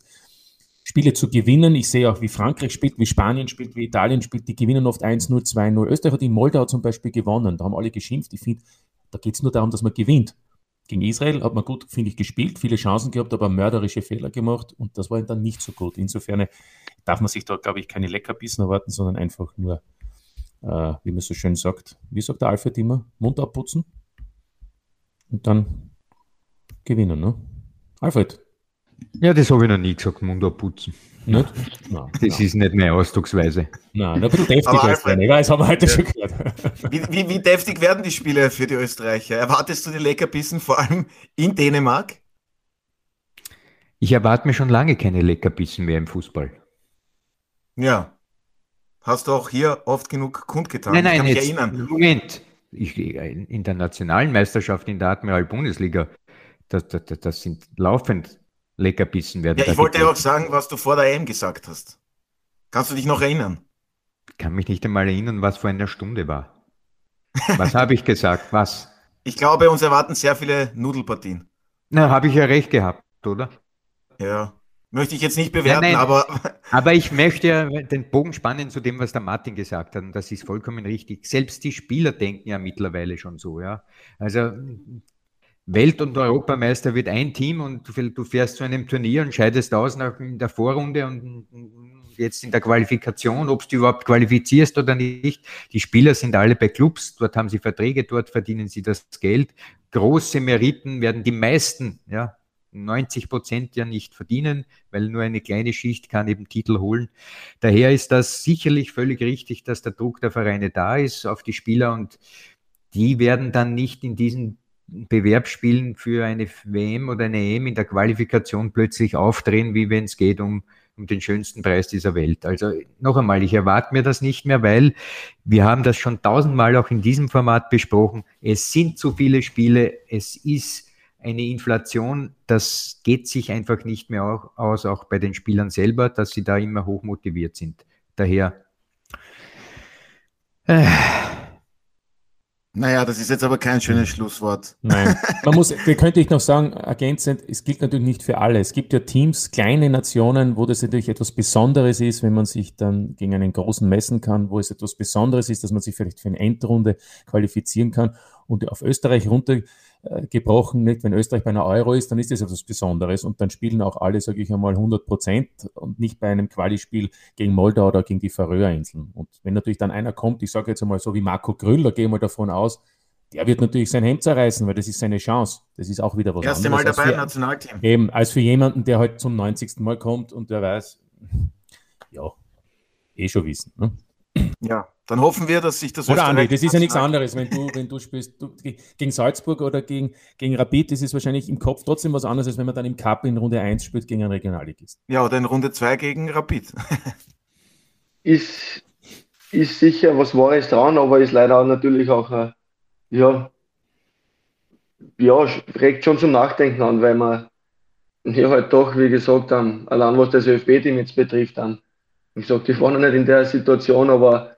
Spiele zu gewinnen. Ich sehe auch, wie Frankreich spielt, wie Spanien spielt, wie Italien spielt. Die gewinnen oft 1-0, 2-0. Österreich hat in Moldau zum Beispiel gewonnen. Da haben alle geschimpft. Ich finde, da geht es nur darum, dass man gewinnt. Gegen Israel hat man gut, finde ich, gespielt, viele Chancen gehabt, aber mörderische Fehler gemacht und das war dann nicht so gut. Insofern darf man sich da, glaube ich, keine Leckerbissen erwarten, sondern einfach nur, äh, wie man so schön sagt, wie sagt der Alfred immer, Mund abputzen und dann gewinnen. Ne? Alfred, ja, das habe ich noch nie gesagt, Mund abputzen. Nicht? Nein, das nein. ist nicht meine Ausdrucksweise. Nein, ein bisschen deftig als Ich weiß, haben wir heute ja. schon gehört. <laughs> Wie, wie, wie, deftig werden die Spiele für die Österreicher? Erwartest du die Leckerbissen vor allem in Dänemark? Ich erwarte mir schon lange keine Leckerbissen mehr im Fußball. Ja. Hast du auch hier oft genug kundgetan? Nein, nein, ich kann mich jetzt, erinnern. Moment. Ich, in der nationalen Meisterschaft in der Admiral Bundesliga, das, das, das sind laufend Leckerbissen werden. Ja, ich wollte ja auch sagen, was du vor der EM gesagt hast. Kannst du dich noch erinnern? Ich kann mich nicht einmal erinnern, was vor einer Stunde war. Was habe ich gesagt? Was? <laughs> Ich glaube, uns erwarten sehr viele Nudelpartien. Na, habe ich ja recht gehabt, oder? Ja. Möchte ich jetzt nicht bewerten, ja, aber. <laughs> Aber ich möchte ja den Bogen spannen zu dem, was der Martin gesagt hat. Und das ist vollkommen richtig. Selbst die Spieler denken ja mittlerweile schon so, ja. Also Welt- und Europameister wird ein Team und du fährst zu einem Turnier und scheidest aus nach, in der Vorrunde und jetzt in der Qualifikation, ob du überhaupt qualifizierst oder nicht. Die Spieler sind alle bei Clubs, dort haben sie Verträge, dort verdienen sie das Geld. Große Meriten werden die meisten, ja, 90 Prozent ja nicht verdienen, weil nur eine kleine Schicht kann eben Titel holen. Daher ist das sicherlich völlig richtig, dass der Druck der Vereine da ist auf die Spieler und die werden dann nicht in diesen Bewerbsspielen für eine WM oder eine EM in der Qualifikation plötzlich aufdrehen, wie wenn es geht um, um den schönsten Preis dieser Welt. Also noch einmal, ich erwarte mir das nicht mehr, weil wir haben das schon tausendmal auch in diesem Format besprochen. Es sind zu viele Spiele, es ist eine Inflation, das geht sich einfach nicht mehr aus, auch bei den Spielern selber, dass sie da immer hoch motiviert sind. Daher. Äh, naja, das ist jetzt aber kein schönes Schlusswort. Nein, <laughs> man muss, da könnte ich noch sagen, ergänzend, es gilt natürlich nicht für alle. Es gibt ja Teams, kleine Nationen, wo das natürlich etwas Besonderes ist, wenn man sich dann gegen einen großen messen kann, wo es etwas Besonderes ist, dass man sich vielleicht für eine Endrunde qualifizieren kann. Und auf Österreich runter äh. Nicht? Wenn Österreich bei einer Euro ist, dann ist das etwas Besonderes und dann spielen auch alle, sage ich einmal, 100 Prozent und nicht bei einem Quali-Spiel gegen Moldau oder gegen die Färöerinseln. Und wenn natürlich dann einer kommt, ich sage jetzt einmal so wie Marco Grüller, gehe mal davon aus, der wird natürlich sein Hemd zerreißen, weil das ist seine Chance. Das ist auch wieder was Erste anderes. Erste Mal dabei im Nationalteam. Eben, als für jemanden, der halt zum 90. Mal kommt und der weiß, ja, eh schon wissen. Ne? Ja, dann hoffen wir, dass sich das Oder Andi, das ist ja nichts anderes, wenn du, wenn du spielst du, gegen Salzburg oder gegen, gegen Rapid, das ist wahrscheinlich im Kopf trotzdem was anderes, als wenn man dann im Cup in Runde 1 spielt gegen einen Regionalligist. Ja, oder in Runde 2 gegen Rapid. <laughs> ist, ist sicher was Wahres dran, aber ist leider auch natürlich auch, äh, ja, ja, regt schon zum Nachdenken an, weil man ja halt doch, wie gesagt, um, allein was das ÖFB-Team jetzt betrifft, dann wie gesagt, ich war noch nicht in der Situation, aber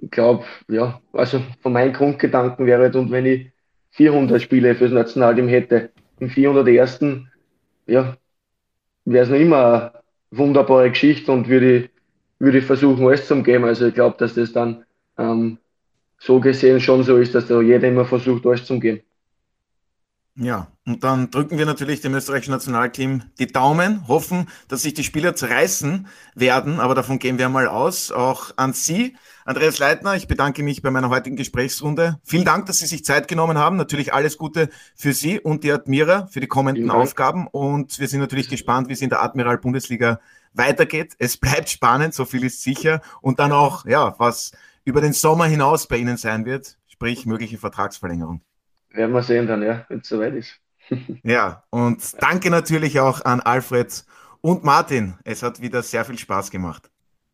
ich glaube, ja, also von meinen Grundgedanken wäre, halt, und wenn ich 400 Spiele fürs Nationalteam hätte, im 401. ja, wäre es noch immer eine wunderbare Geschichte und würde, würde versuchen, alles zu geben. Also ich glaube, dass das dann ähm, so gesehen schon so ist, dass da jeder immer versucht, durchzugehen. Ja, und dann drücken wir natürlich dem österreichischen Nationalteam die Daumen, hoffen, dass sich die Spieler zerreißen werden, aber davon gehen wir mal aus. Auch an Sie, Andreas Leitner, ich bedanke mich bei meiner heutigen Gesprächsrunde. Vielen Dank, dass Sie sich Zeit genommen haben. Natürlich alles Gute für Sie und die Admira für die kommenden Aufgaben und wir sind natürlich gespannt, wie es in der Admiral Bundesliga weitergeht. Es bleibt spannend, so viel ist sicher und dann auch, ja, was über den Sommer hinaus bei Ihnen sein wird, sprich mögliche Vertragsverlängerung. Werden wir sehen dann, ja, wenn es soweit ist. <laughs> ja, und danke natürlich auch an Alfred und Martin. Es hat wieder sehr viel Spaß gemacht.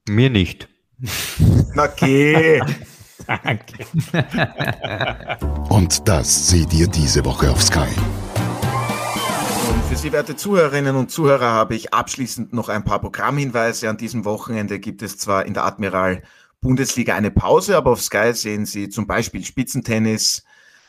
Mir nicht. <laughs> Okay. <laughs> Danke. und das seht ihr diese Woche auf Sky. Und für Sie, werte Zuhörerinnen und Zuhörer, habe ich abschließend noch ein paar Programmhinweise. An diesem Wochenende gibt es zwar in der Admiral Bundesliga eine Pause, aber auf Sky sehen Sie zum Beispiel Spitzentennis,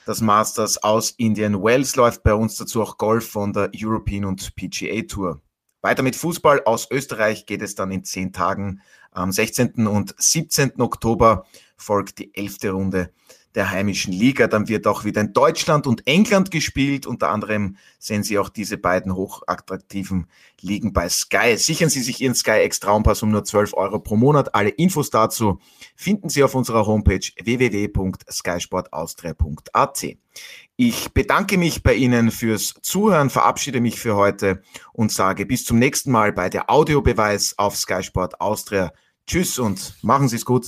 das Masters aus Indian Wells läuft bei uns dazu auch Golf von der European und PGA Tour. Weiter mit Fußball aus Österreich geht es dann in zehn Tagen. Am 16. und 17. Oktober folgt die elfte Runde der heimischen Liga. Dann wird auch wieder in Deutschland und England gespielt. Unter anderem sehen Sie auch diese beiden hochattraktiven Ligen bei Sky. Sichern Sie sich Ihren Sky X Traumpass um nur 12 Euro pro Monat. Alle Infos dazu finden Sie auf unserer Homepage www.skysportaustria.at. Ich bedanke mich bei Ihnen fürs Zuhören, verabschiede mich für heute und sage bis zum nächsten Mal bei der Audiobeweis auf Sky Sport Austria. Tschüss und machen Sie es gut.